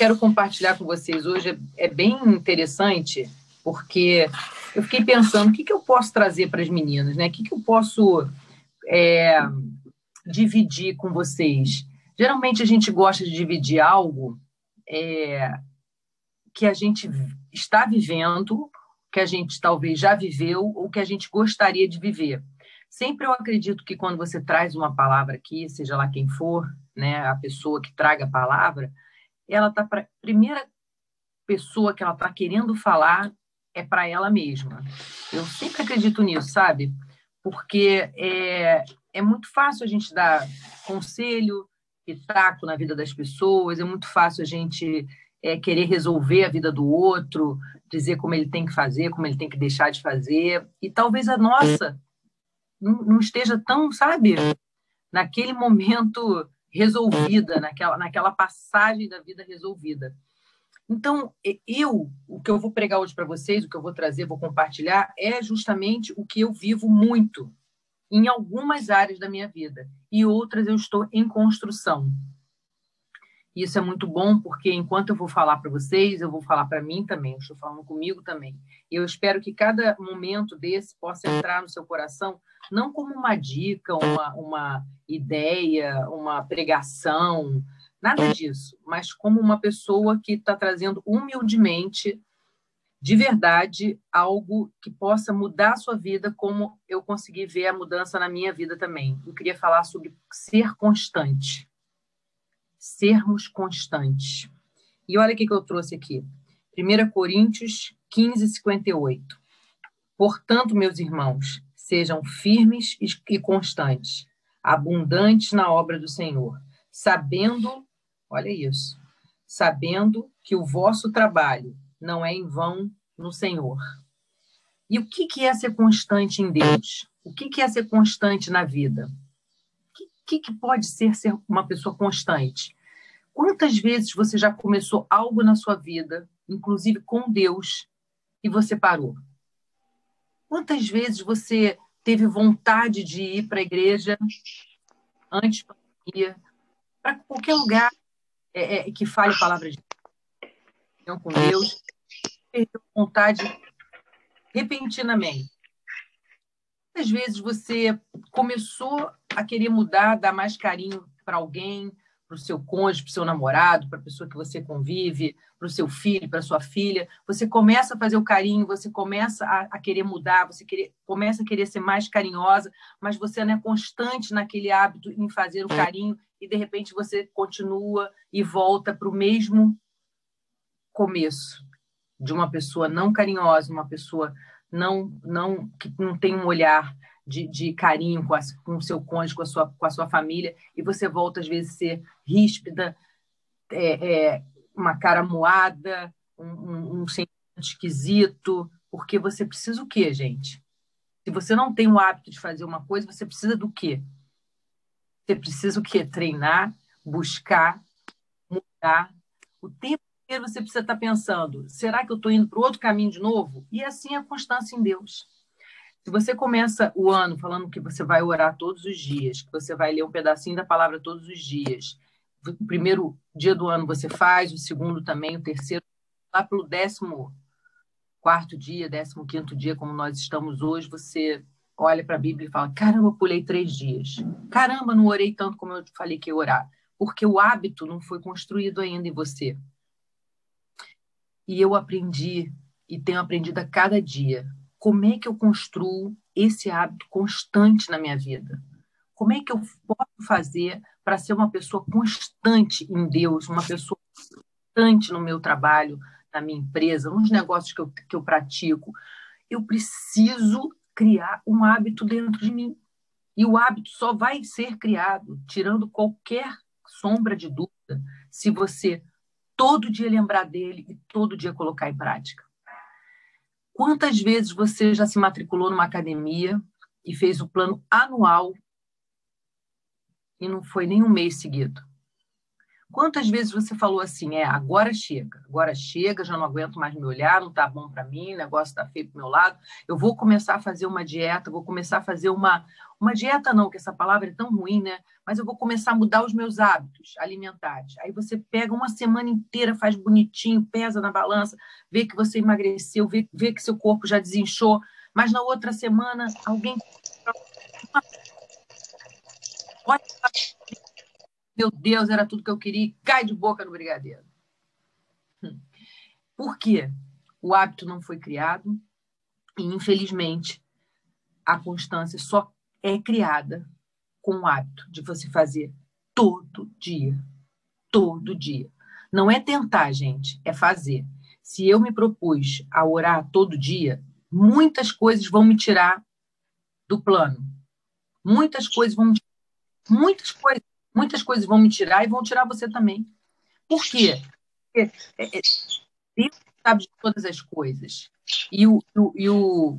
quero compartilhar com vocês hoje é, é bem interessante, porque eu fiquei pensando o que, que eu posso trazer para as meninas, né? O que, que eu posso é, dividir com vocês. Geralmente a gente gosta de dividir algo é, que a gente está vivendo, que a gente talvez já viveu ou que a gente gostaria de viver. Sempre eu acredito que quando você traz uma palavra aqui, seja lá quem for, né, a pessoa que traga a palavra, ela tá para primeira pessoa que ela está querendo falar é para ela mesma. Eu sempre acredito nisso, sabe? Porque é, é muito fácil a gente dar conselho, pitaco na vida das pessoas, é muito fácil a gente é, querer resolver a vida do outro, dizer como ele tem que fazer, como ele tem que deixar de fazer, e talvez a nossa não, não esteja tão, sabe, naquele momento resolvida, naquela, naquela passagem da vida resolvida. Então, eu, o que eu vou pregar hoje para vocês, o que eu vou trazer, vou compartilhar, é justamente o que eu vivo muito em algumas áreas da minha vida e outras eu estou em construção. Isso é muito bom porque enquanto eu vou falar para vocês, eu vou falar para mim também, eu estou falando comigo também. E eu espero que cada momento desse possa entrar no seu coração, não como uma dica, uma, uma ideia, uma pregação, nada disso, mas como uma pessoa que está trazendo humildemente de verdade algo que possa mudar a sua vida, como eu consegui ver a mudança na minha vida também. Eu queria falar sobre ser constante. Sermos constantes. E olha o que eu trouxe aqui. 1 Coríntios 15, 58. Portanto, meus irmãos, sejam firmes e constantes, abundantes na obra do Senhor, sabendo, olha isso, sabendo que o vosso trabalho não é em vão no Senhor. E o que é ser constante em Deus? O que é ser constante na vida? Que, que pode ser ser uma pessoa constante? Quantas vezes você já começou algo na sua vida, inclusive com Deus, e você parou? Quantas vezes você teve vontade de ir para a igreja antes pandemia, para qualquer lugar é, é, que fale a palavra de Deus, com Deus, perdeu vontade repentinamente. Às vezes você começou a querer mudar, dar mais carinho para alguém, para o seu cônjuge, para o seu namorado, para a pessoa que você convive, para o seu filho, para a sua filha. Você começa a fazer o carinho, você começa a, a, querer mudar, você querer, começa a querer ser mais carinhosa, mas você não é constante naquele hábito em fazer o carinho e de repente você continua e volta para o mesmo começo de uma pessoa não carinhosa, uma pessoa não não que não tem um olhar de, de carinho com, a, com o seu cônjuge, com a sua, com a sua família, e você volta às vezes a ser ríspida, é, é, uma cara moada, um, um, um sentimento esquisito, porque você precisa o quê, gente? Se você não tem o hábito de fazer uma coisa, você precisa do quê? Você precisa o quê? Treinar, buscar, mudar. O tempo você precisa estar pensando: será que eu estou indo para outro caminho de novo? E assim a constância em Deus. Se você começa o ano falando que você vai orar todos os dias, que você vai ler um pedacinho da palavra todos os dias, o primeiro dia do ano você faz, o segundo também, o terceiro, lá pelo décimo quarto dia, décimo quinto dia, como nós estamos hoje, você olha para a Bíblia e fala: caramba, pulei três dias. Caramba, não orei tanto como eu falei que ia orar. Porque o hábito não foi construído ainda em você. E eu aprendi e tenho aprendido a cada dia como é que eu construo esse hábito constante na minha vida. Como é que eu posso fazer para ser uma pessoa constante em Deus, uma pessoa constante no meu trabalho, na minha empresa, nos negócios que eu, que eu pratico? Eu preciso criar um hábito dentro de mim. E o hábito só vai ser criado, tirando qualquer sombra de dúvida, se você todo dia lembrar dele e todo dia colocar em prática. Quantas vezes você já se matriculou numa academia e fez o plano anual e não foi nem um mês seguido? Quantas vezes você falou assim, é, agora chega, agora chega, já não aguento mais me olhar, não tá bom para mim, o negócio tá feio pro meu lado, eu vou começar a fazer uma dieta, vou começar a fazer uma uma dieta não, que essa palavra é tão ruim, né? Mas eu vou começar a mudar os meus hábitos alimentares. Aí você pega uma semana inteira, faz bonitinho, pesa na balança, vê que você emagreceu, vê, vê que seu corpo já desinchou, mas na outra semana alguém meu Deus, era tudo que eu queria e cai de boca no brigadeiro. Hum. Por quê? O hábito não foi criado e, infelizmente, a constância só é criada com o hábito de você fazer todo dia. Todo dia. Não é tentar, gente, é fazer. Se eu me propus a orar todo dia, muitas coisas vão me tirar do plano. Muitas coisas vão me muitas coisas Muitas coisas vão me tirar e vão tirar você também. Por quê? Porque é, é, Deus sabe de todas as coisas. E o, o, e o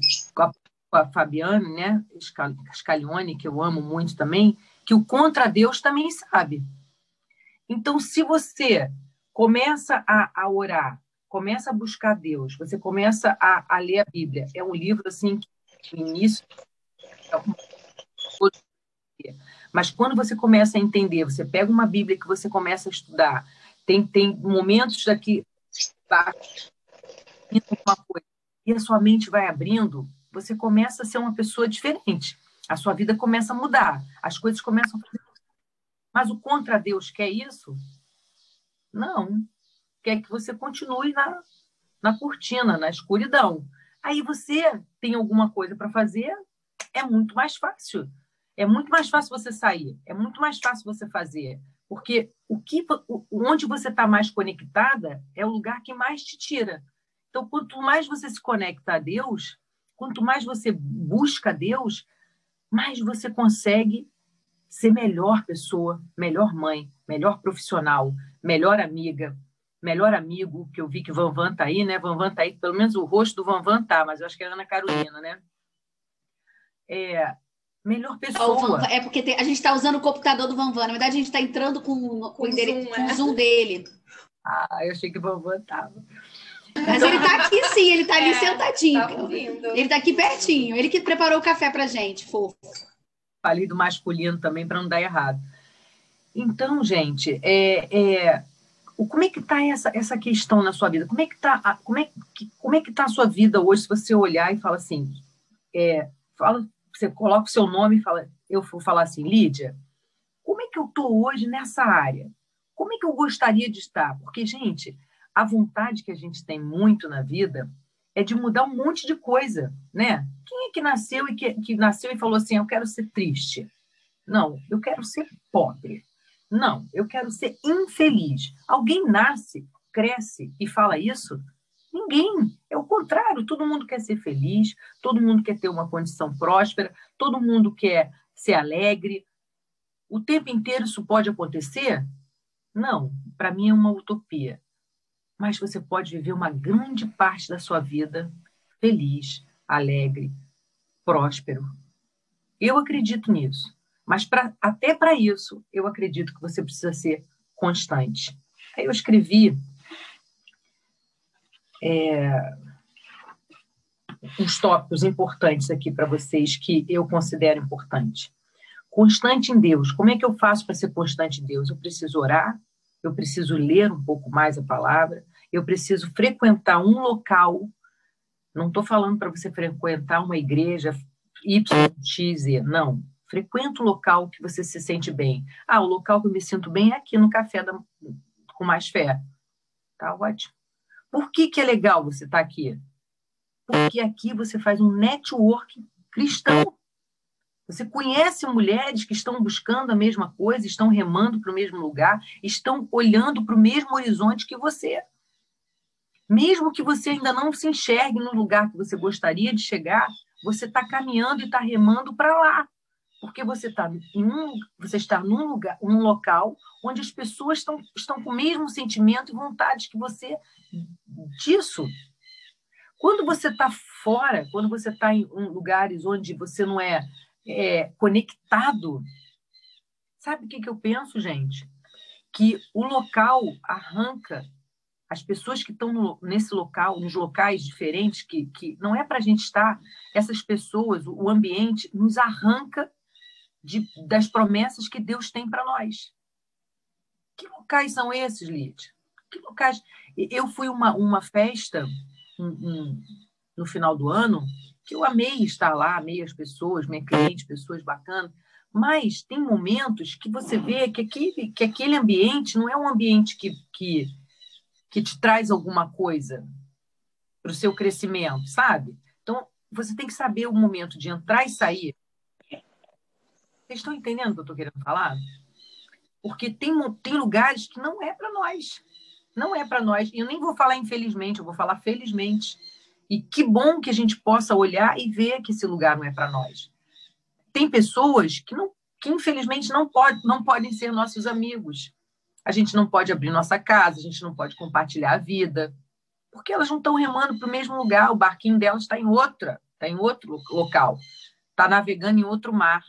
a Fabiane, né, Scaglione, que eu amo muito também, que o contra Deus também sabe. Então, se você começa a, a orar, começa a buscar Deus, você começa a, a ler a Bíblia, é um livro assim que no início é um... Mas quando você começa a entender, você pega uma Bíblia que você começa a estudar, tem, tem momentos daqui uma coisa, e a sua mente vai abrindo, você começa a ser uma pessoa diferente. A sua vida começa a mudar, as coisas começam a fazer. Mas o contra Deus quer isso? Não. Quer que você continue na, na cortina, na escuridão. Aí você tem alguma coisa para fazer, é muito mais fácil é muito mais fácil você sair, é muito mais fácil você fazer, porque o que, onde você está mais conectada é o lugar que mais te tira. Então, quanto mais você se conecta a Deus, quanto mais você busca Deus, mais você consegue ser melhor pessoa, melhor mãe, melhor profissional, melhor amiga, melhor amigo, que eu vi que Van Van tá aí, né? Van Van tá aí, pelo menos o rosto do Van Van tá, mas eu acho que é Ana Carolina, né? É, melhor pessoa. É porque tem, a gente está usando o computador do Vanvan. Na verdade, a gente está entrando com, com, o, zoom, com é. o zoom dele. Ah, eu achei que o Vanvan estava. Mas ele está aqui sim, ele está ali é, sentadinho. Tá ele está aqui pertinho. Ele que preparou o café para gente, fofo. Falei do masculino também para não dar errado. Então, gente, é, é, como é que está essa, essa questão na sua vida? Como é que está como é, como é que tá a sua vida hoje se você olhar e fala assim, é, fala você coloca o seu nome e fala, eu vou falar assim, Lídia, como é que eu estou hoje nessa área? Como é que eu gostaria de estar? Porque, gente, a vontade que a gente tem muito na vida é de mudar um monte de coisa, né? Quem é que nasceu e que, que nasceu e falou assim, eu quero ser triste? Não, eu quero ser pobre. Não, eu quero ser infeliz. Alguém nasce, cresce e fala isso? Ninguém. É o contrário. Todo mundo quer ser feliz, todo mundo quer ter uma condição próspera, todo mundo quer ser alegre. O tempo inteiro isso pode acontecer? Não. Para mim é uma utopia. Mas você pode viver uma grande parte da sua vida feliz, alegre, próspero. Eu acredito nisso. Mas pra, até para isso, eu acredito que você precisa ser constante. Aí eu escrevi é, uns tópicos importantes aqui para vocês que eu considero importante. Constante em Deus. Como é que eu faço para ser constante em Deus? Eu preciso orar, eu preciso ler um pouco mais a palavra, eu preciso frequentar um local. Não estou falando para você frequentar uma igreja Y, X, Z, não. Frequenta o local que você se sente bem. Ah, o local que eu me sinto bem é aqui no Café da, com Mais Fé. Tá ótimo. Por que, que é legal você estar tá aqui? Porque aqui você faz um network cristão. Você conhece mulheres que estão buscando a mesma coisa, estão remando para o mesmo lugar, estão olhando para o mesmo horizonte que você. Mesmo que você ainda não se enxergue no lugar que você gostaria de chegar, você está caminhando e está remando para lá porque você está em um, você está num lugar, um local onde as pessoas estão, estão com o mesmo sentimento e vontade que você disso. Quando você está fora, quando você está em lugares onde você não é, é conectado, sabe o que, que eu penso, gente? que o local arranca as pessoas que estão nesse local, nos locais diferentes, que, que não é para a gente estar, essas pessoas, o ambiente, nos arranca de, das promessas que Deus tem para nós. Que locais são esses, Lídia? Que locais? Eu fui uma, uma festa um, um, no final do ano que eu amei estar lá, amei as pessoas, minha cliente, pessoas bacanas, mas tem momentos que você vê que aquele, que aquele ambiente não é um ambiente que, que, que te traz alguma coisa para o seu crescimento, sabe? Então, você tem que saber o momento de entrar e sair. Vocês estão entendendo o que eu estou querendo falar? Porque tem, tem lugares que não é para nós. Não é para nós. E eu nem vou falar infelizmente, eu vou falar felizmente. E que bom que a gente possa olhar e ver que esse lugar não é para nós tem pessoas que, não, que infelizmente não, pode, não podem ser nossos amigos. A gente não pode abrir nossa casa, a gente não pode compartilhar a vida, porque elas não estão remando para o mesmo lugar, o barquinho delas está em outra, está em outro local, está navegando em outro mar.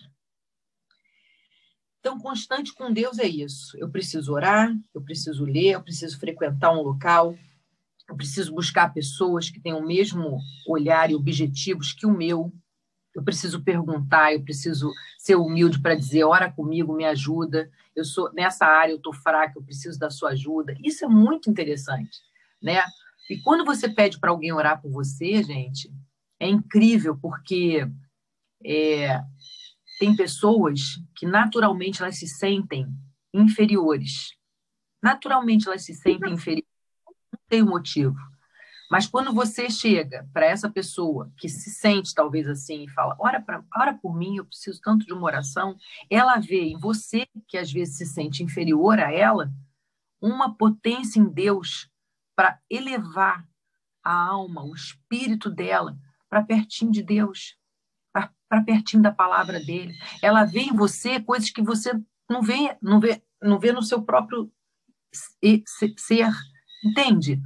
Então, constante com Deus é isso. Eu preciso orar, eu preciso ler, eu preciso frequentar um local, eu preciso buscar pessoas que tenham o mesmo olhar e objetivos que o meu, eu preciso perguntar, eu preciso ser humilde para dizer, ora comigo, me ajuda. Eu sou nessa área, eu estou fraca, eu preciso da sua ajuda. Isso é muito interessante, né? E quando você pede para alguém orar por você, gente, é incrível porque é, tem pessoas que naturalmente elas se sentem inferiores. Naturalmente elas se sentem inferiores. Não tem motivo. Mas quando você chega para essa pessoa que se sente talvez assim e fala, ora, pra, ora por mim, eu preciso tanto de uma oração, ela vê em você, que às vezes se sente inferior a ela, uma potência em Deus para elevar a alma, o espírito dela para pertinho de Deus, para pertinho da palavra dele. Ela vê em você coisas que você não vê, não vê, não vê no seu próprio ser, entende?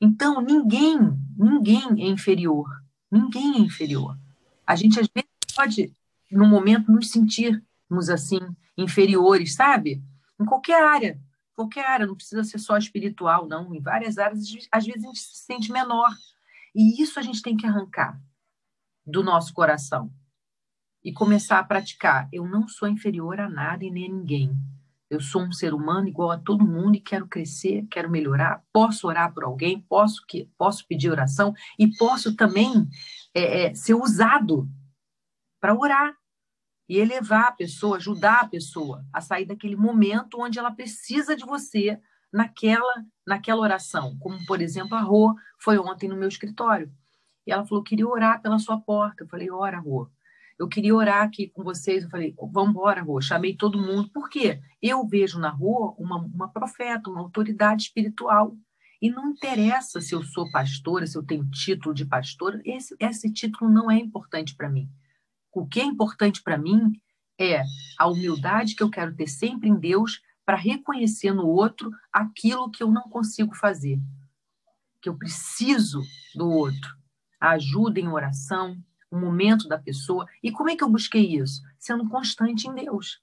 Então, ninguém, ninguém é inferior. Ninguém é inferior. A gente, às vezes, pode, no momento, nos sentirmos assim, inferiores, sabe? Em qualquer área. Qualquer área, não precisa ser só espiritual, não. Em várias áreas, às vezes, a gente se sente menor. E isso a gente tem que arrancar do nosso coração e começar a praticar. Eu não sou inferior a nada e nem a ninguém. Eu sou um ser humano igual a todo mundo e quero crescer, quero melhorar. Posso orar por alguém, posso que posso pedir oração e posso também é, é, ser usado para orar e elevar a pessoa, ajudar a pessoa a sair daquele momento onde ela precisa de você naquela naquela oração. Como por exemplo a Rô foi ontem no meu escritório e ela falou queria orar pela sua porta. Eu falei ora Rô eu queria orar aqui com vocês. Eu falei, vamos embora, Rô. Chamei todo mundo. Por quê? Eu vejo na rua uma, uma profeta, uma autoridade espiritual. E não interessa se eu sou pastora, se eu tenho título de pastora, esse, esse título não é importante para mim. O que é importante para mim é a humildade que eu quero ter sempre em Deus para reconhecer no outro aquilo que eu não consigo fazer, que eu preciso do outro. A ajuda em oração, o momento da pessoa. E como é que eu busquei isso? Sendo constante em Deus.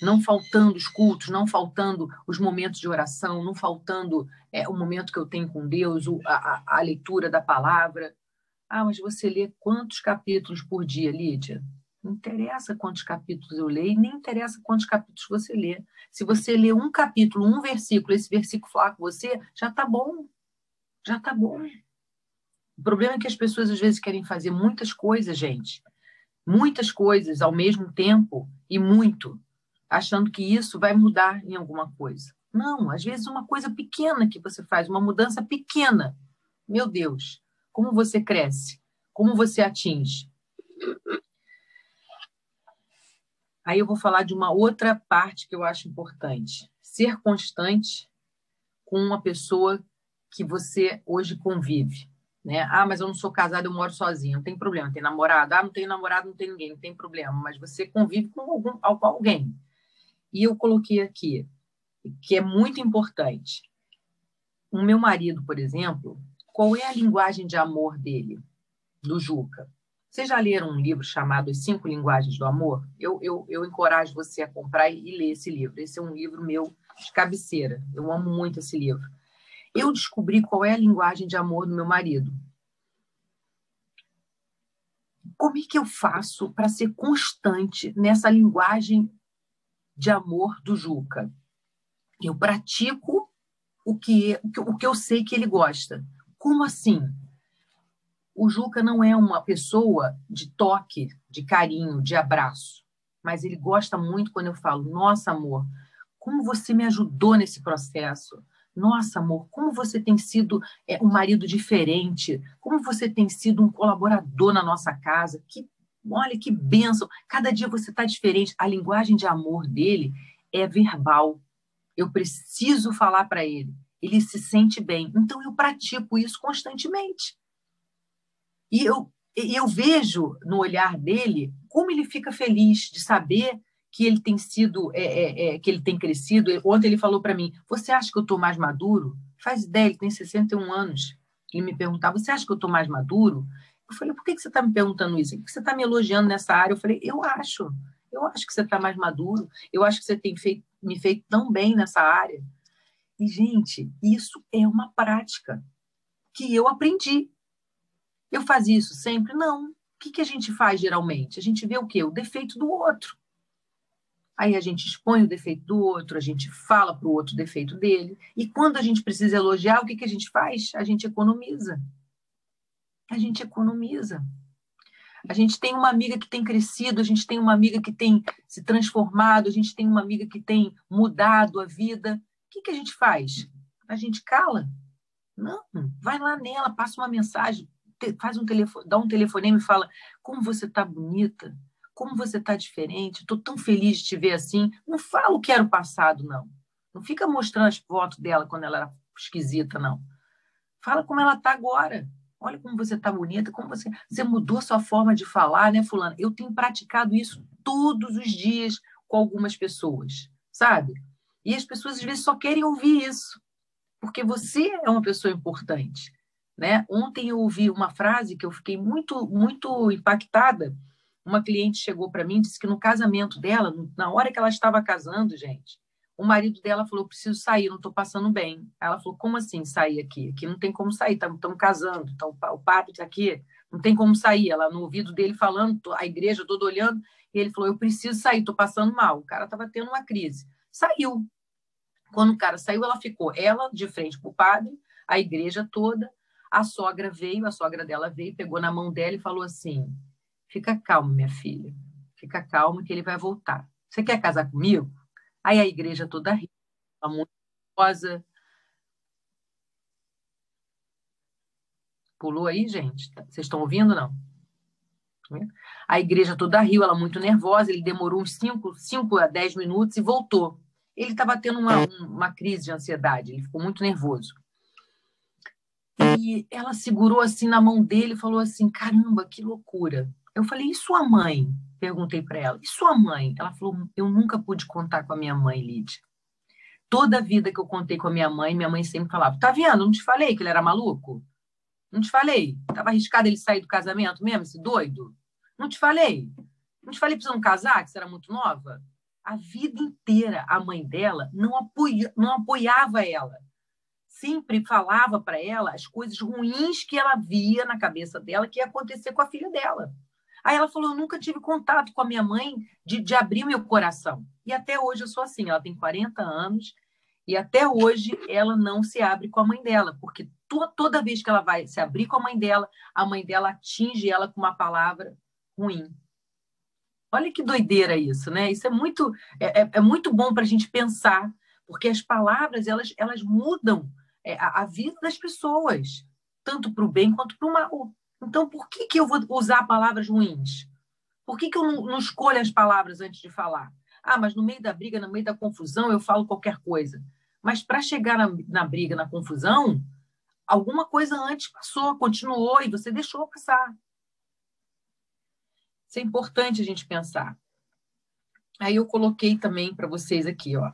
Não faltando os cultos, não faltando os momentos de oração, não faltando é, o momento que eu tenho com Deus, a, a, a leitura da palavra. Ah, mas você lê quantos capítulos por dia, Lídia? Não interessa quantos capítulos eu leio, nem interessa quantos capítulos você lê. Se você lê um capítulo, um versículo, esse versículo falar com você, já está bom. Já está bom. O problema é que as pessoas às vezes querem fazer muitas coisas, gente. Muitas coisas ao mesmo tempo e muito, achando que isso vai mudar em alguma coisa. Não, às vezes uma coisa pequena que você faz, uma mudança pequena. Meu Deus, como você cresce? Como você atinge? Aí eu vou falar de uma outra parte que eu acho importante. Ser constante com uma pessoa que você hoje convive. Né? Ah, mas eu não sou casada, eu moro sozinha. Não tem problema. Tem namorado? Ah, não tenho namorado, não tem ninguém. Não tem problema. Mas você convive com, algum, alguém. E eu coloquei aqui, que é muito importante. O meu marido, por exemplo, qual é a linguagem de amor dele, do Juca? Vocês já leram um livro chamado As Cinco Linguagens do Amor? Eu, eu, eu encorajo você a comprar e ler esse livro. Esse é um livro meu de cabeceira. Eu amo muito esse livro. Eu descobri qual é a linguagem de amor do meu marido. Como é que eu faço para ser constante nessa linguagem de amor do Juca? Eu pratico o que, o que eu sei que ele gosta. Como assim? O Juca não é uma pessoa de toque, de carinho, de abraço, mas ele gosta muito quando eu falo: Nossa, amor, como você me ajudou nesse processo. Nossa, amor, como você tem sido é, um marido diferente, como você tem sido um colaborador na nossa casa. Que, olha que bênção! Cada dia você está diferente. A linguagem de amor dele é verbal. Eu preciso falar para ele. Ele se sente bem. Então eu pratico isso constantemente. E eu, eu vejo no olhar dele como ele fica feliz de saber que ele tem sido, é, é, é, que ele tem crescido. Ontem ele falou para mim: Você acha que eu estou mais maduro? Faz ideia, ele tem 61 anos. Ele me perguntava: Você acha que eu estou mais maduro? Eu falei: Por que, que você está me perguntando isso? Por que você está me elogiando nessa área? Eu falei: Eu acho. Eu acho que você está mais maduro. Eu acho que você tem feito, me feito tão bem nessa área. E, gente, isso é uma prática que eu aprendi. Eu fazia isso sempre? Não. O que, que a gente faz geralmente? A gente vê o quê? O defeito do outro. Aí a gente expõe o defeito do outro, a gente fala para o outro defeito dele. E quando a gente precisa elogiar, o que, que a gente faz? A gente economiza. A gente economiza. A gente tem uma amiga que tem crescido, a gente tem uma amiga que tem se transformado, a gente tem uma amiga que tem mudado a vida. O que, que a gente faz? A gente cala? Não, vai lá nela, passa uma mensagem, faz um telefone, dá um telefonema e fala como você está bonita, como você está diferente, estou tão feliz de te ver assim. Não fala o que era o passado, não. Não fica mostrando as fotos dela quando ela era esquisita, não. Fala como ela está agora. Olha como você está bonita, como você, você mudou sua forma de falar, né, fulana? Eu tenho praticado isso todos os dias com algumas pessoas, sabe? E as pessoas às vezes só querem ouvir isso, porque você é uma pessoa importante. Né? Ontem eu ouvi uma frase que eu fiquei muito, muito impactada. Uma cliente chegou para mim e disse que no casamento dela, na hora que ela estava casando, gente, o marido dela falou: preciso sair, não estou passando bem. Ela falou: como assim sair aqui? Aqui não tem como sair, estamos tá, casando, então, o padre está aqui, não tem como sair. Ela no ouvido dele falando, a igreja toda olhando, e ele falou: eu preciso sair, estou passando mal. O cara estava tendo uma crise. Saiu. Quando o cara saiu, ela ficou, ela de frente para o padre, a igreja toda, a sogra veio, a sogra dela veio, pegou na mão dela e falou assim: Fica calma, minha filha. Fica calma que ele vai voltar. Você quer casar comigo? Aí a igreja toda riu, muito rosa. Pulou aí, gente? Vocês estão ouvindo, não? A igreja toda riu, ela muito nervosa. Ele demorou uns 5 a 10 minutos e voltou. Ele estava tendo uma, uma crise de ansiedade, ele ficou muito nervoso. E ela segurou assim na mão dele e falou assim: caramba, que loucura. Eu falei: e sua mãe? Perguntei para ela: e sua mãe? Ela falou: eu nunca pude contar com a minha mãe, Lídia. Toda a vida que eu contei com a minha mãe, minha mãe sempre falava: tá vendo? Não te falei que ele era maluco? Não te falei? Tava arriscado ele sair do casamento mesmo, esse doido? Não te falei? Não te falei você não casar, que você era muito nova? A vida inteira a mãe dela não, apoia, não apoiava ela sempre falava para ela as coisas ruins que ela via na cabeça dela que ia acontecer com a filha dela. Aí ela falou: Eu nunca tive contato com a minha mãe de, de abrir meu coração. E até hoje eu sou assim. Ela tem 40 anos e até hoje ela não se abre com a mãe dela, porque to, toda vez que ela vai se abrir com a mãe dela, a mãe dela atinge ela com uma palavra ruim. Olha que doideira isso, né? Isso é muito, é, é, é muito bom para a gente pensar, porque as palavras elas, elas mudam é, a, a vida das pessoas, tanto para o bem quanto para o mal. Então, por que, que eu vou usar palavras ruins? Por que, que eu não, não escolho as palavras antes de falar? Ah, mas no meio da briga, no meio da confusão, eu falo qualquer coisa. Mas para chegar na, na briga, na confusão, alguma coisa antes passou, continuou e você deixou passar. Isso é importante a gente pensar. Aí eu coloquei também para vocês aqui, ó.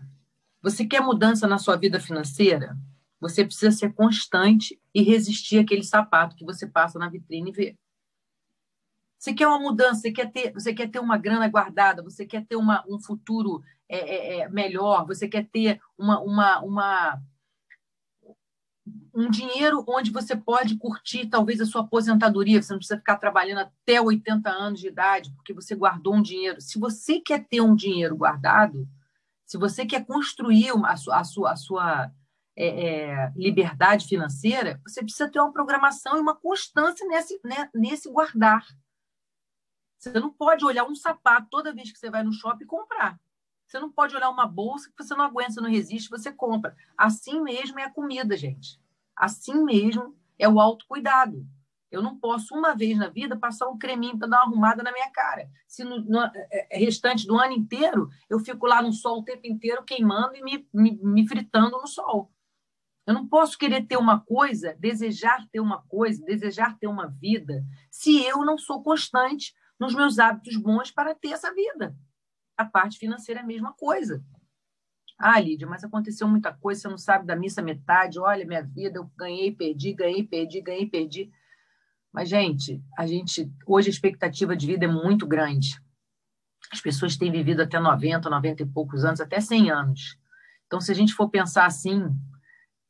Você quer mudança na sua vida financeira? Você precisa ser constante e resistir àquele sapato que você passa na vitrine e vê. Você quer uma mudança, você quer ter, você quer ter uma grana guardada, você quer ter uma, um futuro é, é, é, melhor, você quer ter uma, uma, uma, um dinheiro onde você pode curtir talvez a sua aposentadoria, você não precisa ficar trabalhando até 80 anos de idade, porque você guardou um dinheiro. Se você quer ter um dinheiro guardado, se você quer construir a sua, a sua, a sua é, é, liberdade financeira, você precisa ter uma programação e uma constância nesse, né, nesse guardar. Você não pode olhar um sapato toda vez que você vai no shopping e comprar. Você não pode olhar uma bolsa que você não aguenta, você não resiste, você compra. Assim mesmo é a comida, gente. Assim mesmo é o autocuidado. Eu não posso, uma vez na vida, passar um creminho para dar uma arrumada na minha cara. Se no, no, é, é, restante do ano inteiro eu fico lá no sol o tempo inteiro queimando e me, me, me fritando no sol. Eu não posso querer ter uma coisa, desejar ter uma coisa, desejar ter uma vida, se eu não sou constante nos meus hábitos bons para ter essa vida. A parte financeira é a mesma coisa. Ah, Lídia, mas aconteceu muita coisa, você não sabe da missa metade. Olha, minha vida, eu ganhei, perdi, ganhei, perdi, ganhei, perdi. Mas, gente, a gente hoje a expectativa de vida é muito grande. As pessoas têm vivido até 90, 90 e poucos anos, até 100 anos. Então, se a gente for pensar assim,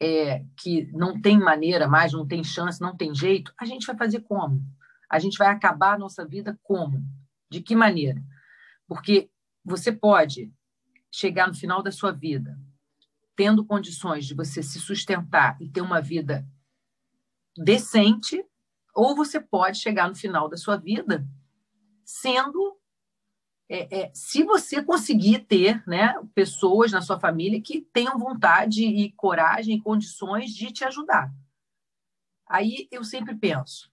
é, que não tem maneira mais, não tem chance, não tem jeito, a gente vai fazer como? A gente vai acabar a nossa vida como? De que maneira? Porque você pode chegar no final da sua vida tendo condições de você se sustentar e ter uma vida decente, ou você pode chegar no final da sua vida sendo. É, é, se você conseguir ter né, pessoas na sua família que tenham vontade e coragem e condições de te ajudar. Aí eu sempre penso,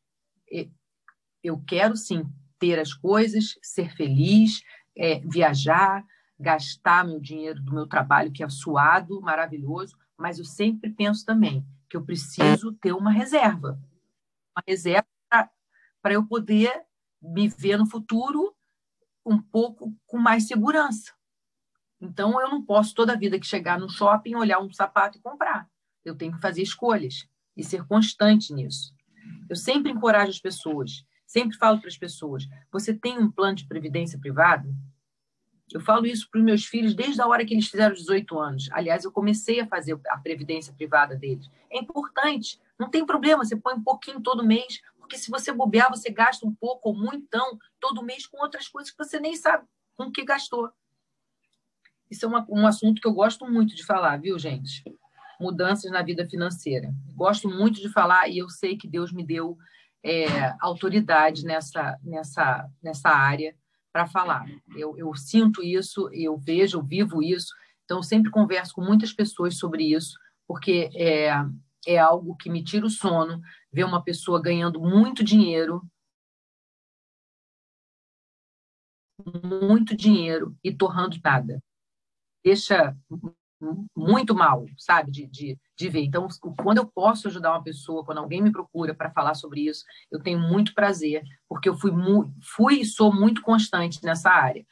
eu quero sim ter as coisas, ser feliz, é, viajar, gastar meu dinheiro do meu trabalho, que é suado, maravilhoso, mas eu sempre penso também que eu preciso ter uma reserva. Uma reserva para eu poder me ver no futuro um pouco com mais segurança. Então, eu não posso toda vida que chegar no shopping, olhar um sapato e comprar. Eu tenho que fazer escolhas e ser constante nisso. Eu sempre encorajo as pessoas Sempre falo para as pessoas: você tem um plano de previdência privada? Eu falo isso para os meus filhos desde a hora que eles fizeram 18 anos. Aliás, eu comecei a fazer a previdência privada deles. É importante, não tem problema, você põe um pouquinho todo mês, porque se você bobear, você gasta um pouco ou muito então, todo mês com outras coisas que você nem sabe com que gastou. Isso é uma, um assunto que eu gosto muito de falar, viu, gente? Mudanças na vida financeira. Gosto muito de falar e eu sei que Deus me deu é, autoridade nessa, nessa, nessa área para falar. Eu, eu sinto isso, eu vejo, eu vivo isso, então eu sempre converso com muitas pessoas sobre isso, porque é, é algo que me tira o sono ver uma pessoa ganhando muito dinheiro, muito dinheiro e torrando nada. Deixa muito mal, sabe, de, de, de ver. Então, quando eu posso ajudar uma pessoa, quando alguém me procura para falar sobre isso, eu tenho muito prazer, porque eu fui, fui e sou muito constante nessa área.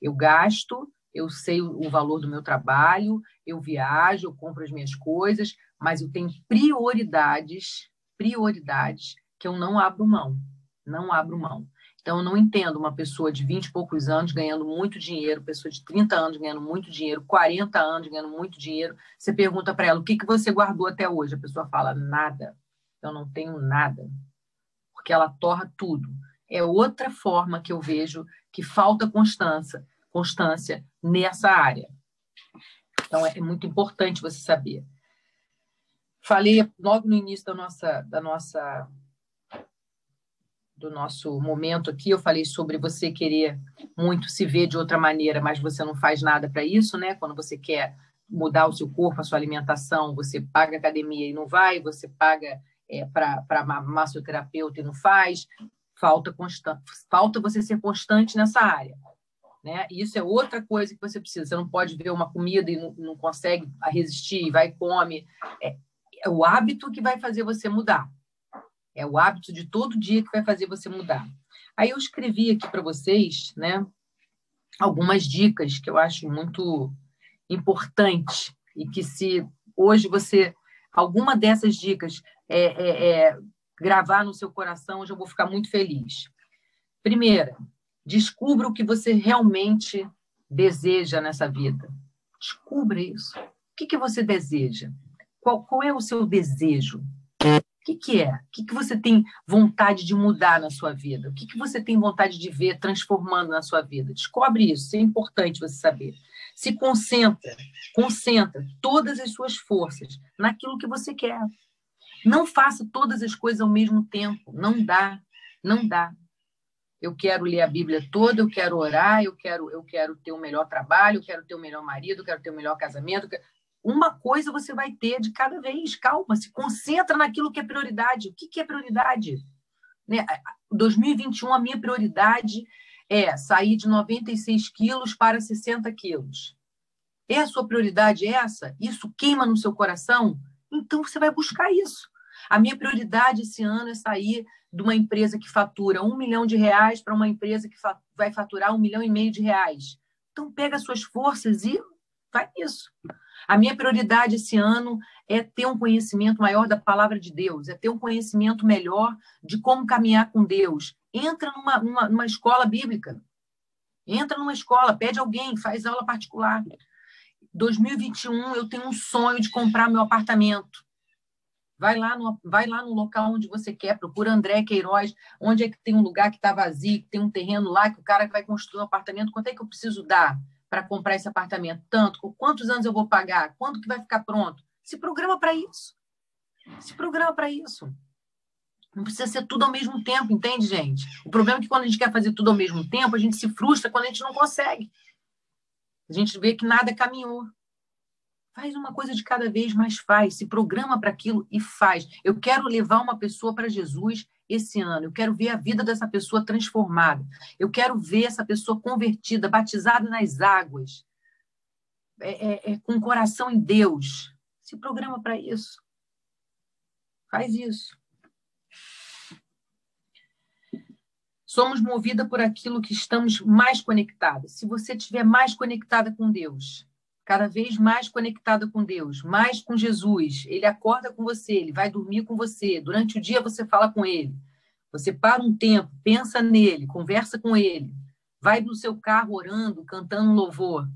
Eu gasto, eu sei o valor do meu trabalho, eu viajo, eu compro as minhas coisas, mas eu tenho prioridades, prioridades que eu não abro mão, não abro mão. Então, eu não entendo uma pessoa de 20 e poucos anos ganhando muito dinheiro, pessoa de 30 anos ganhando muito dinheiro, 40 anos ganhando muito dinheiro. Você pergunta para ela o que, que você guardou até hoje. A pessoa fala nada. Eu não tenho nada. Porque ela torra tudo. É outra forma que eu vejo que falta constância, constância nessa área. Então, é muito importante você saber. Falei logo no início da nossa, da nossa do nosso momento aqui, eu falei sobre você querer muito se ver de outra maneira, mas você não faz nada para isso, né? Quando você quer mudar o seu corpo, a sua alimentação, você paga academia e não vai, você paga é, para massoterapeuta e não faz, falta, constante, falta você ser constante nessa área. Né? Isso é outra coisa que você precisa. Você não pode ver uma comida e não, não consegue resistir, vai e come. É, é o hábito que vai fazer você mudar. É o hábito de todo dia que vai fazer você mudar. Aí eu escrevi aqui para vocês, né, algumas dicas que eu acho muito importante e que se hoje você alguma dessas dicas é, é, é, gravar no seu coração, eu já vou ficar muito feliz. Primeira, descubra o que você realmente deseja nessa vida? Descubra isso. O que, que você deseja? Qual, qual é o seu desejo? O que, que é? O que, que você tem vontade de mudar na sua vida? O que, que você tem vontade de ver transformando na sua vida? Descobre isso, é importante você saber. Se concentra, concentra todas as suas forças naquilo que você quer. Não faça todas as coisas ao mesmo tempo. Não dá, não dá. Eu quero ler a Bíblia toda, eu quero orar, eu quero, eu quero ter o um melhor trabalho, eu quero ter o um melhor marido, eu quero ter o um melhor casamento uma coisa você vai ter de cada vez. Calma, se concentra naquilo que é prioridade. O que, que é prioridade? Né? 2021, a minha prioridade é sair de 96 quilos para 60 quilos. É a sua prioridade essa? Isso queima no seu coração? Então você vai buscar isso. A minha prioridade esse ano é sair de uma empresa que fatura um milhão de reais para uma empresa que vai faturar um milhão e meio de reais. Então pega suas forças e vai nisso. A minha prioridade esse ano é ter um conhecimento maior da palavra de Deus, é ter um conhecimento melhor de como caminhar com Deus. Entra numa, numa, numa escola bíblica. Entra numa escola, pede alguém, faz aula particular. 2021 eu tenho um sonho de comprar meu apartamento. Vai lá, no, vai lá no local onde você quer, procura André Queiroz, onde é que tem um lugar que está vazio, que tem um terreno lá, que o cara vai construir um apartamento, quanto é que eu preciso dar? Para comprar esse apartamento? Tanto. Quantos anos eu vou pagar? Quando que vai ficar pronto? Se programa para isso. Se programa para isso. Não precisa ser tudo ao mesmo tempo, entende, gente? O problema é que quando a gente quer fazer tudo ao mesmo tempo, a gente se frustra quando a gente não consegue. A gente vê que nada caminhou. Faz uma coisa de cada vez, mas faz. Se programa para aquilo e faz. Eu quero levar uma pessoa para Jesus esse ano. Eu quero ver a vida dessa pessoa transformada. Eu quero ver essa pessoa convertida, batizada nas águas, é, é, é, com o coração em Deus. Se programa para isso. Faz isso. Somos movidas por aquilo que estamos mais conectadas. Se você estiver mais conectada com Deus, cada vez mais conectada com Deus, mais com Jesus. Ele acorda com você, ele vai dormir com você. Durante o dia você fala com ele. Você para um tempo, pensa nele, conversa com ele. Vai no seu carro orando, cantando louvor.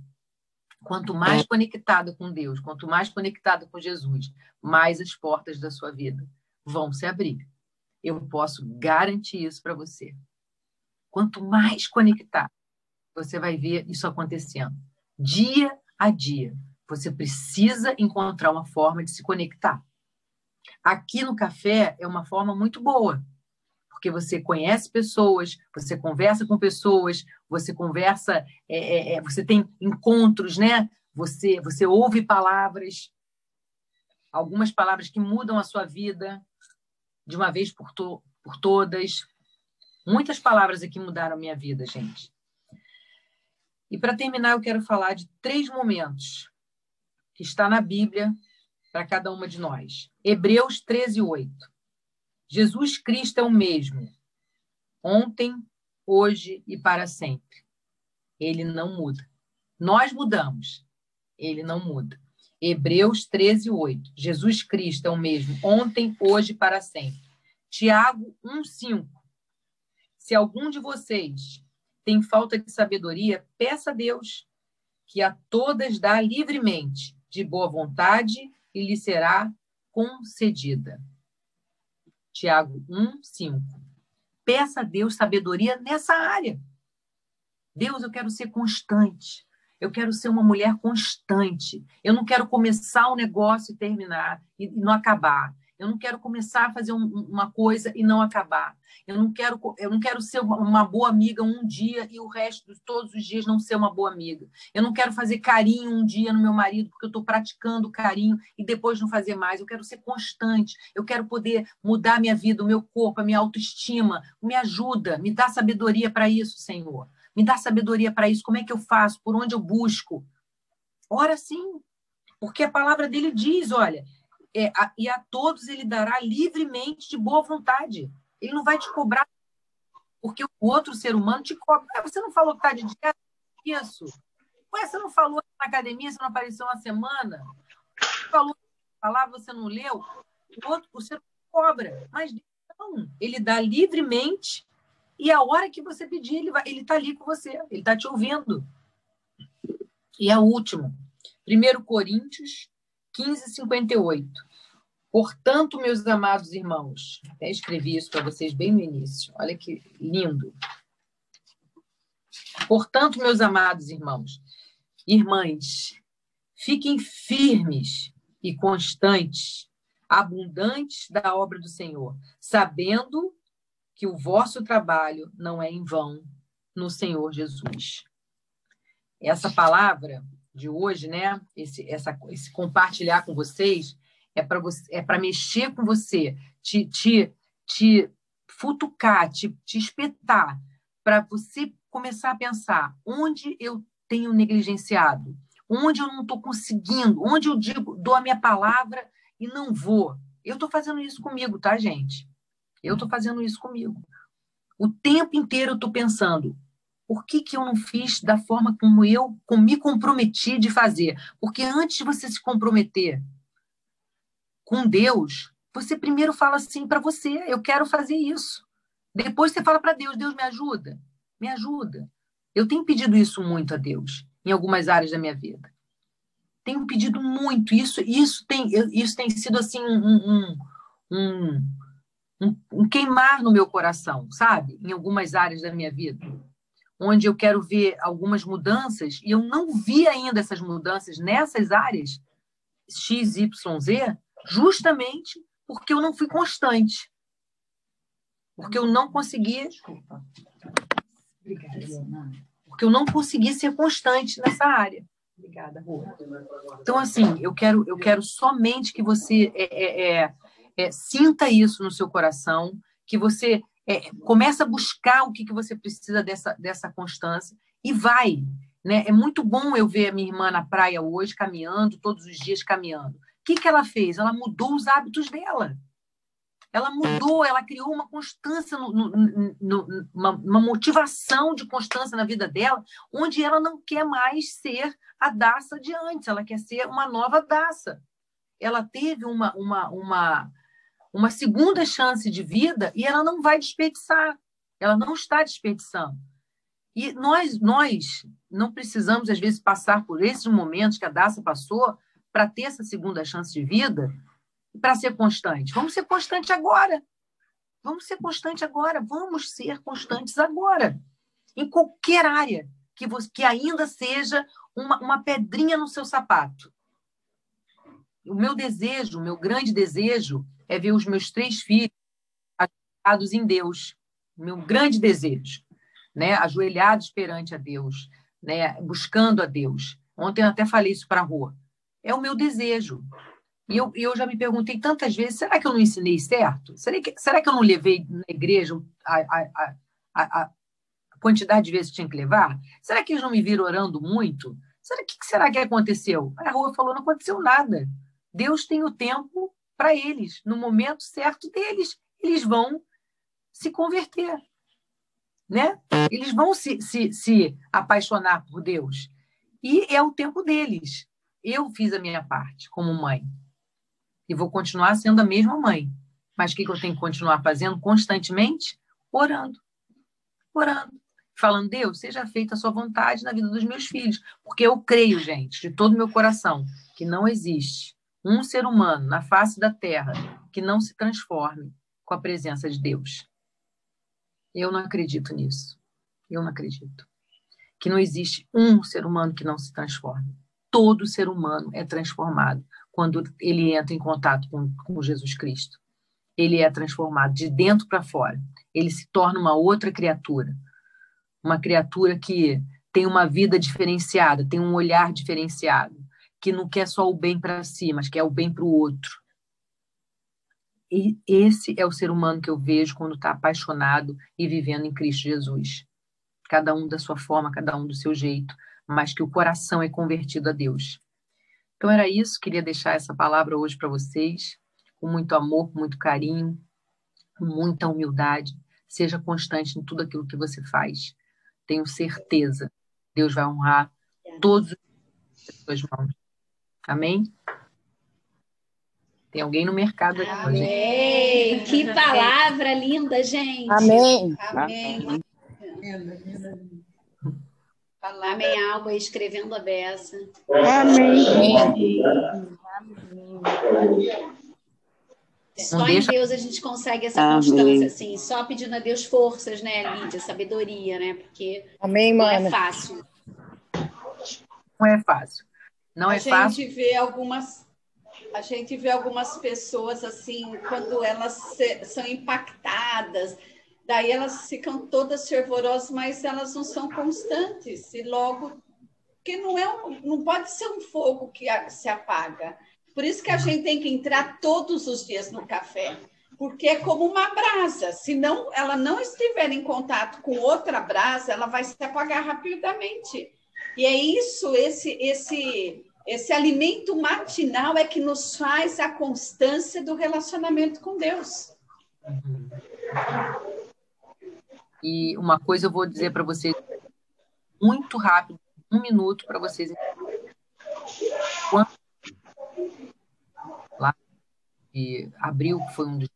Quanto mais conectada com Deus, quanto mais conectada com Jesus, mais as portas da sua vida vão se abrir. Eu posso garantir isso para você. Quanto mais conectado, você vai ver isso acontecendo. Dia a dia. Você precisa encontrar uma forma de se conectar. Aqui no café é uma forma muito boa, porque você conhece pessoas, você conversa com pessoas, você conversa, é, é, é, você tem encontros, né? Você, você ouve palavras, algumas palavras que mudam a sua vida de uma vez por, to, por todas. Muitas palavras aqui mudaram a minha vida, gente. E para terminar, eu quero falar de três momentos que está na Bíblia para cada uma de nós. Hebreus 13, 8. Jesus Cristo é o mesmo, ontem, hoje e para sempre. Ele não muda. Nós mudamos, ele não muda. Hebreus 13, 8. Jesus Cristo é o mesmo, ontem, hoje e para sempre. Tiago 1, 5. Se algum de vocês tem falta de sabedoria, peça a Deus, que a todas dá livremente, de boa vontade, e lhe será concedida. Tiago 1, 5. Peça a Deus sabedoria nessa área. Deus, eu quero ser constante. Eu quero ser uma mulher constante. Eu não quero começar um negócio e terminar e não acabar. Eu não quero começar a fazer um, uma coisa e não acabar. Eu não quero, eu não quero ser uma boa amiga um dia e o resto de todos os dias não ser uma boa amiga. Eu não quero fazer carinho um dia no meu marido porque eu estou praticando carinho e depois não fazer mais. Eu quero ser constante. Eu quero poder mudar minha vida, o meu corpo, a minha autoestima. Me ajuda, me dá sabedoria para isso, Senhor. Me dá sabedoria para isso. Como é que eu faço? Por onde eu busco? Ora sim, porque a palavra dele diz, olha, é, a, e a todos ele dará livremente de boa vontade. Ele não vai te cobrar, porque o outro ser humano te cobra. Ah, você não falou que está de dieta? Isso. Ué, você não falou na academia, você não apareceu uma semana? Você falou falar, você não leu? O outro, o ser cobra. Mas não, ele dá livremente e a hora que você pedir, ele está ali com você, ele está te ouvindo. E a última, 1 Coríntios 15, 58. Portanto, meus amados irmãos, até escrevi isso para vocês bem no início, olha que lindo. Portanto, meus amados irmãos, irmãs, fiquem firmes e constantes, abundantes da obra do Senhor, sabendo que o vosso trabalho não é em vão no Senhor Jesus. Essa palavra de hoje, né? Esse, essa, esse compartilhar com vocês é para é para mexer com você, te, te, te futucar, te, te espetar, para você começar a pensar onde eu tenho negligenciado, onde eu não estou conseguindo, onde eu digo, dou a minha palavra e não vou. Eu estou fazendo isso comigo, tá, gente? Eu estou fazendo isso comigo. O tempo inteiro eu estou pensando, por que, que eu não fiz da forma como eu me comprometi de fazer? Porque antes de você se comprometer com Deus, você primeiro fala assim para você: eu quero fazer isso. Depois você fala para Deus: Deus me ajuda. Me ajuda. Eu tenho pedido isso muito a Deus em algumas áreas da minha vida. Tenho pedido muito. Isso, isso tem, isso tem sido assim um, um, um, um queimar no meu coração, sabe? Em algumas áreas da minha vida, onde eu quero ver algumas mudanças e eu não vi ainda essas mudanças nessas áreas X, Y, Z, justamente porque eu não fui constante. Porque eu não consegui. Desculpa. Obrigada, Porque eu não consegui ser constante nessa área. Obrigada, Rua. Então, assim, eu quero, eu quero somente que você é, é, é, é sinta isso no seu coração, que você é, comece a buscar o que, que você precisa dessa, dessa constância e vai. Né? É muito bom eu ver a minha irmã na praia hoje, caminhando, todos os dias caminhando. O que, que ela fez? Ela mudou os hábitos dela. Ela mudou, ela criou uma constância, no, no, no, uma, uma, motivação de constância na vida dela, onde ela não quer mais ser a Daça de antes, ela quer ser uma nova Daça. Ela teve uma, uma, uma, uma segunda chance de vida e ela não vai desperdiçar. Ela não está desperdiçando. E nós, nós não precisamos, às vezes, passar por esses momentos que a Daça passou para ter essa segunda chance de vida para ser constante. Vamos ser constante agora. Vamos ser constante agora. Vamos ser constantes agora. Em qualquer área que, você, que ainda seja uma, uma pedrinha no seu sapato. O meu desejo, o meu grande desejo é ver os meus três filhos ajoelhados em Deus. Meu grande desejo, né? Ajoelhados perante a Deus, né? Buscando a Deus. Ontem eu até falei isso para a rua. É o meu desejo. E eu, eu já me perguntei tantas vezes: será que eu não ensinei certo? Será que, será que eu não levei na igreja a, a, a, a quantidade de vezes que tinha que levar? Será que eles não me viram orando muito? Será que, que será que aconteceu? A rua falou: não aconteceu nada. Deus tem o tempo para eles, no momento certo deles. Eles vão se converter. Né? Eles vão se, se, se apaixonar por Deus. E é o tempo deles. Eu fiz a minha parte como mãe. E vou continuar sendo a mesma mãe. Mas o que, eu tenho que continuar fazendo constantemente? Orando. Orando. Falando, Deus, seja feita a sua vontade na vida dos meus filhos. Porque eu creio, gente, de todo o meu coração, que não existe um ser humano na face da terra que não se transforme com a presença de Deus. Eu não acredito nisso. Eu não acredito. Que não existe um ser humano que não se transforme. Todo ser humano é transformado quando ele entra em contato com, com Jesus Cristo. Ele é transformado de dentro para fora. Ele se torna uma outra criatura. Uma criatura que tem uma vida diferenciada, tem um olhar diferenciado, que não quer só o bem para si, mas quer o bem para o outro. E esse é o ser humano que eu vejo quando está apaixonado e vivendo em Cristo Jesus. Cada um da sua forma, cada um do seu jeito, mas que o coração é convertido a Deus. Então era isso, queria deixar essa palavra hoje para vocês, com muito amor, com muito carinho, com muita humildade. Seja constante em tudo aquilo que você faz. Tenho certeza, Deus vai honrar todos os suas mãos. Amém? Tem alguém no mercado aqui. Amém. Que palavra linda, gente. Amém. Amém. Amém, água, escrevendo a beça. Amém. Só em Deus a gente consegue essa Amém. constância, assim. Só pedindo a Deus forças, né, Lídia? Sabedoria, né? Porque Amém, não é fácil. Não é fácil. Não a é fácil. Gente vê algumas a gente vê algumas pessoas assim, quando elas se, são impactadas, daí elas ficam todas fervorosas, mas elas não são constantes e logo que não é um, não pode ser um fogo que se apaga. Por isso que a gente tem que entrar todos os dias no café, porque é como uma brasa. Se não, ela não estiver em contato com outra brasa, ela vai se apagar rapidamente. E é isso, esse esse esse alimento matinal é que nos faz a constância do relacionamento com Deus. E uma coisa eu vou dizer para vocês muito rápido, um minuto para vocês. Quando lá de abril, que foi um dos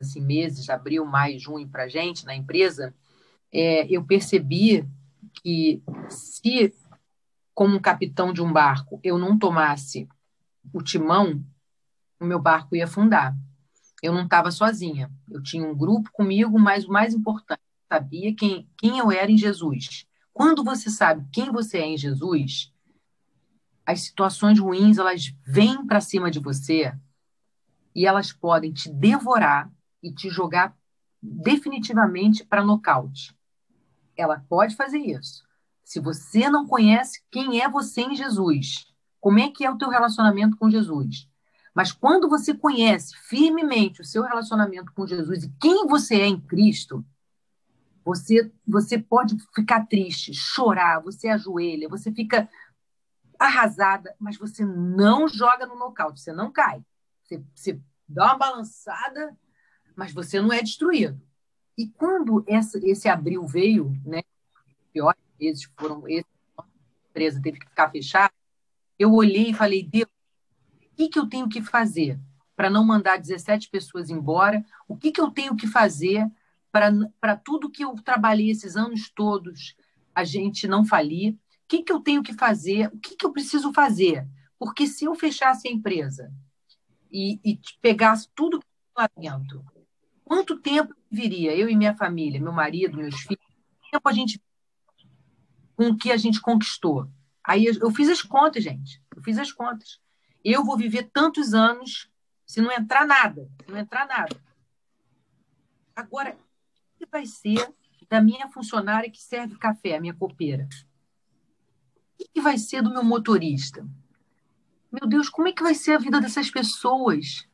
assim, meses, abril, maio, junho para gente na empresa, é, eu percebi que se como um capitão de um barco, eu não tomasse o timão, o meu barco ia afundar. Eu não estava sozinha. Eu tinha um grupo comigo, mas o mais importante, sabia quem, quem eu era em Jesus. Quando você sabe quem você é em Jesus, as situações ruins elas vêm para cima de você e elas podem te devorar e te jogar definitivamente para nocaute. Ela pode fazer isso. Se você não conhece quem é você em Jesus, como é que é o teu relacionamento com Jesus? Mas quando você conhece firmemente o seu relacionamento com Jesus e quem você é em Cristo, você você pode ficar triste, chorar, você ajoelha, você fica arrasada, mas você não joga no nocaute, você não cai. Você, você dá uma balançada, mas você não é destruído. E quando essa, esse abril veio, né, pior vezes foram esse, a empresa teve que ficar fechada, eu olhei e falei, Deus, o que, que eu tenho que fazer para não mandar 17 pessoas embora? O que, que eu tenho que fazer para tudo que eu trabalhei esses anos todos a gente não falir? O que, que eu tenho que fazer? O que, que eu preciso fazer? Porque se eu fechasse a empresa e, e pegasse tudo lá dentro, quanto tempo viria eu e minha família, meu marido, meus filhos? Quanto tempo a gente com o que a gente conquistou. Aí eu fiz as contas, gente. Eu fiz as contas. Eu vou viver tantos anos se não entrar nada, se não entrar nada. Agora, o que vai ser da minha funcionária que serve café, a minha copeira? O que vai ser do meu motorista? Meu Deus, como é que vai ser a vida dessas pessoas?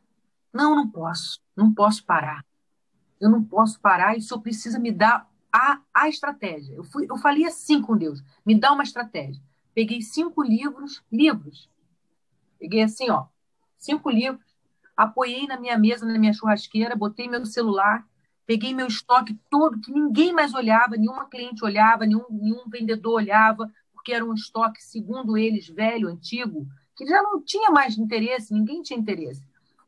Não, não posso. Não posso parar. Eu não posso parar. Isso precisa me dar a, a estratégia. Eu, fui, eu falei assim com Deus: me dá uma estratégia. Peguei cinco livros, livros. Peguei assim, ó, cinco livros, apoiei na minha mesa, na minha churrasqueira, botei meu celular, peguei meu estoque todo, que ninguém mais olhava, nenhuma cliente olhava, nenhum, nenhum vendedor olhava, porque era um estoque, segundo eles, velho, antigo, que já não tinha mais interesse, ninguém tinha interesse.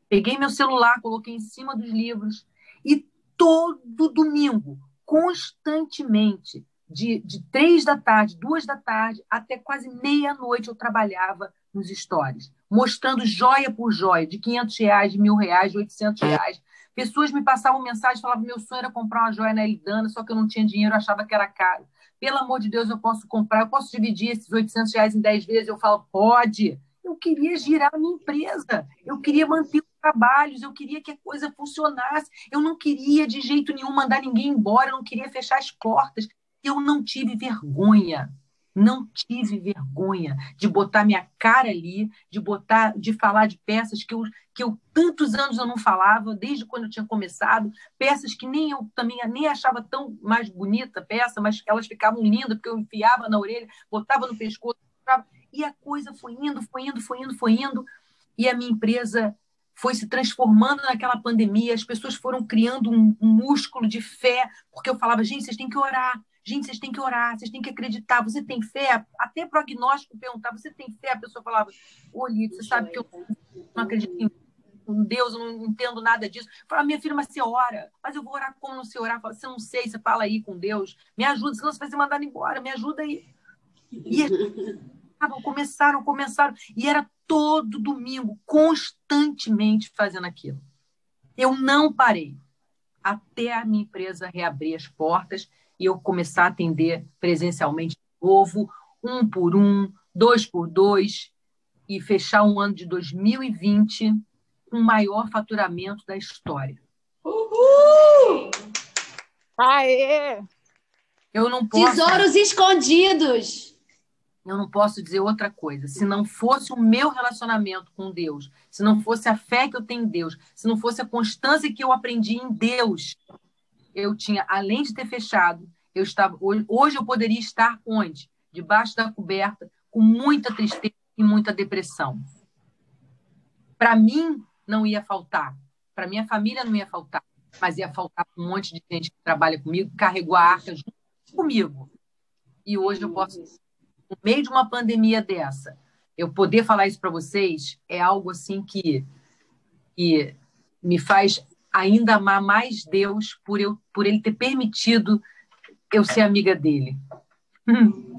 Peguei meu celular, coloquei em cima dos livros e todo domingo constantemente. De, de três da tarde, duas da tarde, até quase meia-noite eu trabalhava nos stories, mostrando joia por joia, de 500 reais, de mil reais, de 800 reais. Pessoas me passavam mensagem, falavam meu sonho era comprar uma joia na Eldana, só que eu não tinha dinheiro, eu achava que era caro. Pelo amor de Deus, eu posso comprar, eu posso dividir esses 800 reais em 10 vezes? Eu falo, pode. Eu queria girar a minha empresa, eu queria manter trabalhos, eu queria que a coisa funcionasse, eu não queria de jeito nenhum mandar ninguém embora, eu não queria fechar as portas. Eu não tive vergonha, não tive vergonha de botar minha cara ali, de botar, de falar de peças que eu, que eu tantos anos eu não falava, desde quando eu tinha começado, peças que nem eu também nem achava tão mais bonita peça, mas elas ficavam lindas porque eu enfiava na orelha, botava no pescoço, e a coisa foi indo, foi indo, foi indo, foi indo, e a minha empresa foi se transformando naquela pandemia, as pessoas foram criando um, um, músculo de fé, porque eu falava, gente, vocês têm que orar, gente, vocês têm que orar, vocês têm que acreditar, você tem fé? Até prognóstico perguntava, você tem fé? A pessoa falava, Lito, você sabe que eu não acredito em Deus, eu não entendo nada disso. Eu falava, minha filha, mas você ora, mas eu vou orar como não sei orar? Eu falava, você não sei, você fala aí com Deus, me ajuda, senão você vai ser mandado embora, me ajuda aí. E começaram, começaram, e era todo domingo, constantemente fazendo aquilo. Eu não parei até a minha empresa reabrir as portas e eu começar a atender presencialmente de novo, um por um, dois por dois, e fechar um ano de 2020 com o maior faturamento da história. Uhul! Aê! Eu não posso. Tesouros escondidos! Eu não posso dizer outra coisa. Se não fosse o meu relacionamento com Deus, se não fosse a fé que eu tenho em Deus, se não fosse a constância que eu aprendi em Deus, eu tinha, além de ter fechado, eu estava hoje eu poderia estar onde? Debaixo da coberta, com muita tristeza e muita depressão. Para mim não ia faltar, para minha família não ia faltar, mas ia faltar um monte de gente que trabalha comigo, carregou a arca junto comigo. E hoje eu posso no meio de uma pandemia dessa, eu poder falar isso para vocês é algo assim que, que me faz ainda amar mais Deus por, eu, por ele ter permitido eu ser amiga dele.